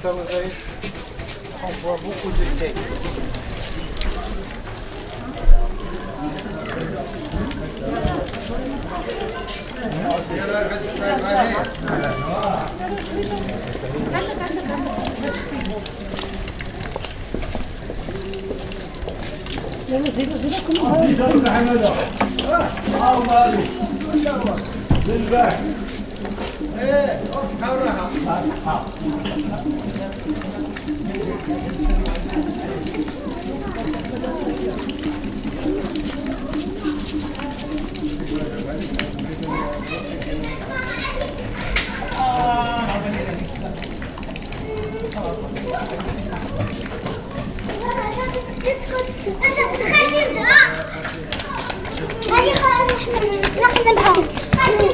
ça vous savez, on beaucoup de têtes. Thank. خلينا نزرع هذه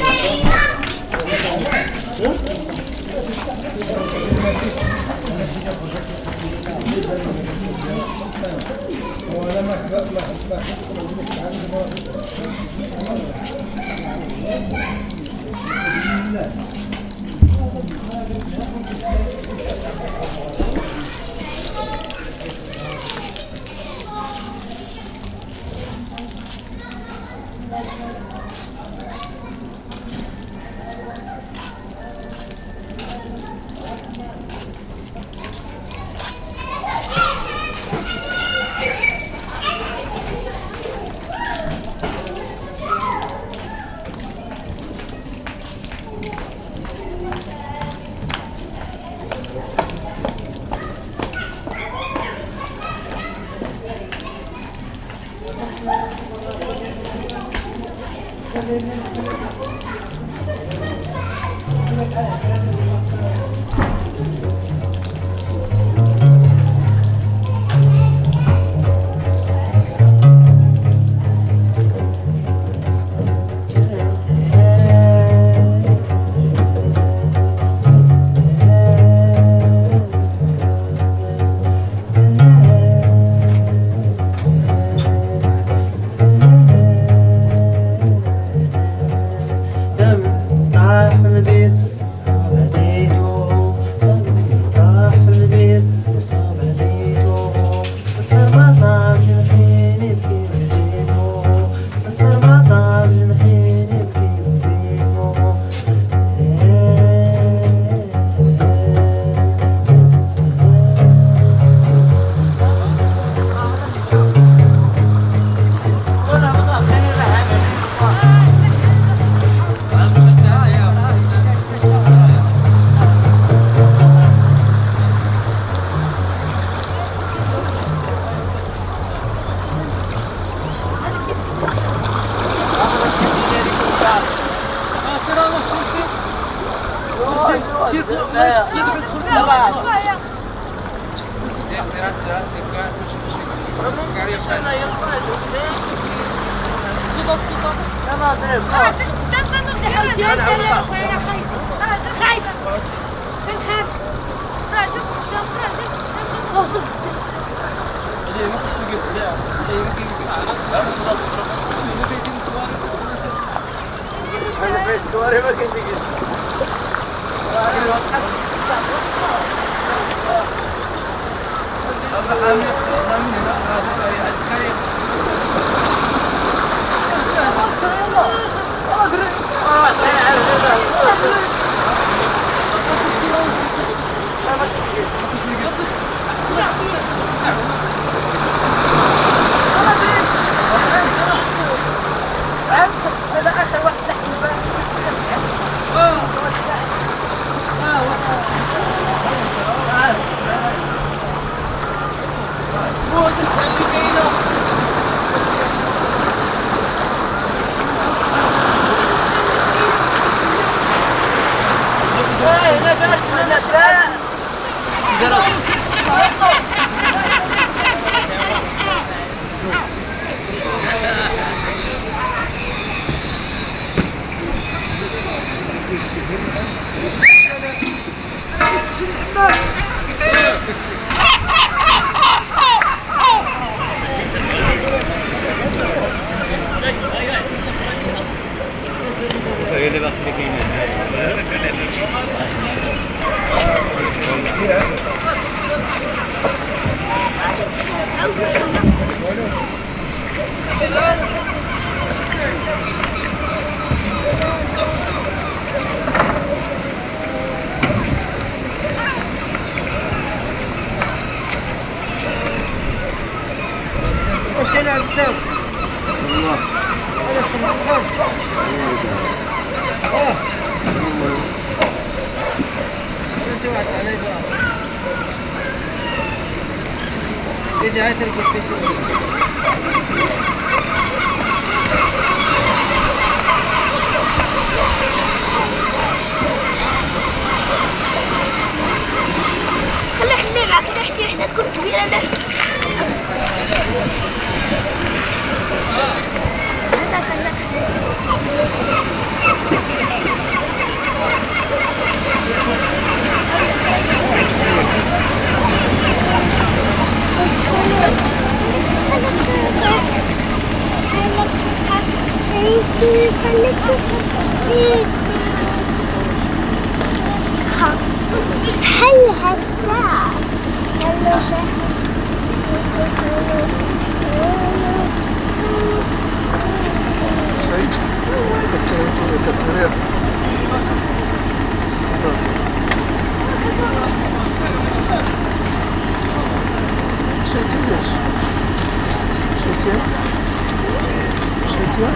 خلاص احنا Dat we nog zeggen. Ja, dat Gijs. Ben Gijs. Nee, mag ik stukje. Ja, nee, mag ik. Ja, dat Ik toch. Nee, dat weet ik niet. Maar dat weet ik wel, maar geen ding. Ja, dat is. Ja, dat is. Northern Pennsylvania. الحاجة تحتي هنا تكون كبيرة له هذا كان لك هل هكذا Стоит температура, которая Что ты делаешь? Шутер? Шутер?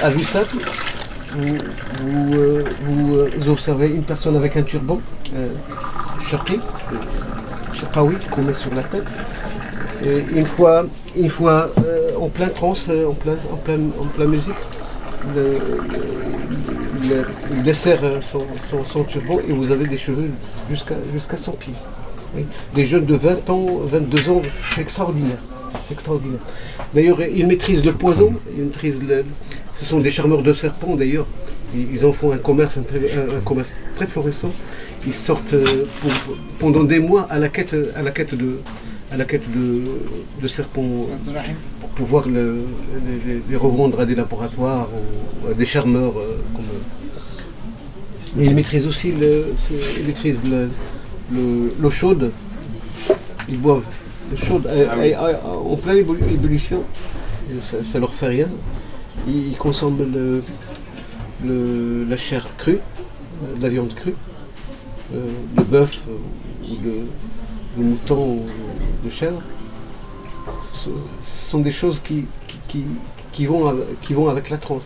Simple, vous, vous, euh, vous, euh, observez une personne avec un turban, euh, shirkawi, qu'on met sur la tête. Et une fois, une fois euh, en plein trance, euh, en plein, en plein, en plein musique, il dessert son, son- turban et vous avez des cheveux jusqu'à son pied. Des jeunes de 20 ans, 22 ans, c'est extraordinaire. extraordinaire. D'ailleurs, ils maîtrisent le poison, ils maîtrisent le- ce sont des charmeurs de serpents d'ailleurs. Ils en font un commerce, un, très, un- un commerce très florissant. Ils sortent euh, pour- pendant des mois à la quête, à la quête de, à la quête de, de serpents pour pouvoir le- les, revendre à des laboratoires ou à des charmeurs. euh, comme. Mais ils maîtrisent aussi le, c'est- ils maîtrisent le- le- l'eau chaude. Ils boivent l'eau chaude à- en pleine ébulli- ébullition. Ça, ça leur fait rien. Ils, consomment le, la chair crue, la viande crue, euh, le bœuf ou le, mouton ou le chèvre. Ce, sont des choses qui, qui, vont, avec, qui vont avec la transe,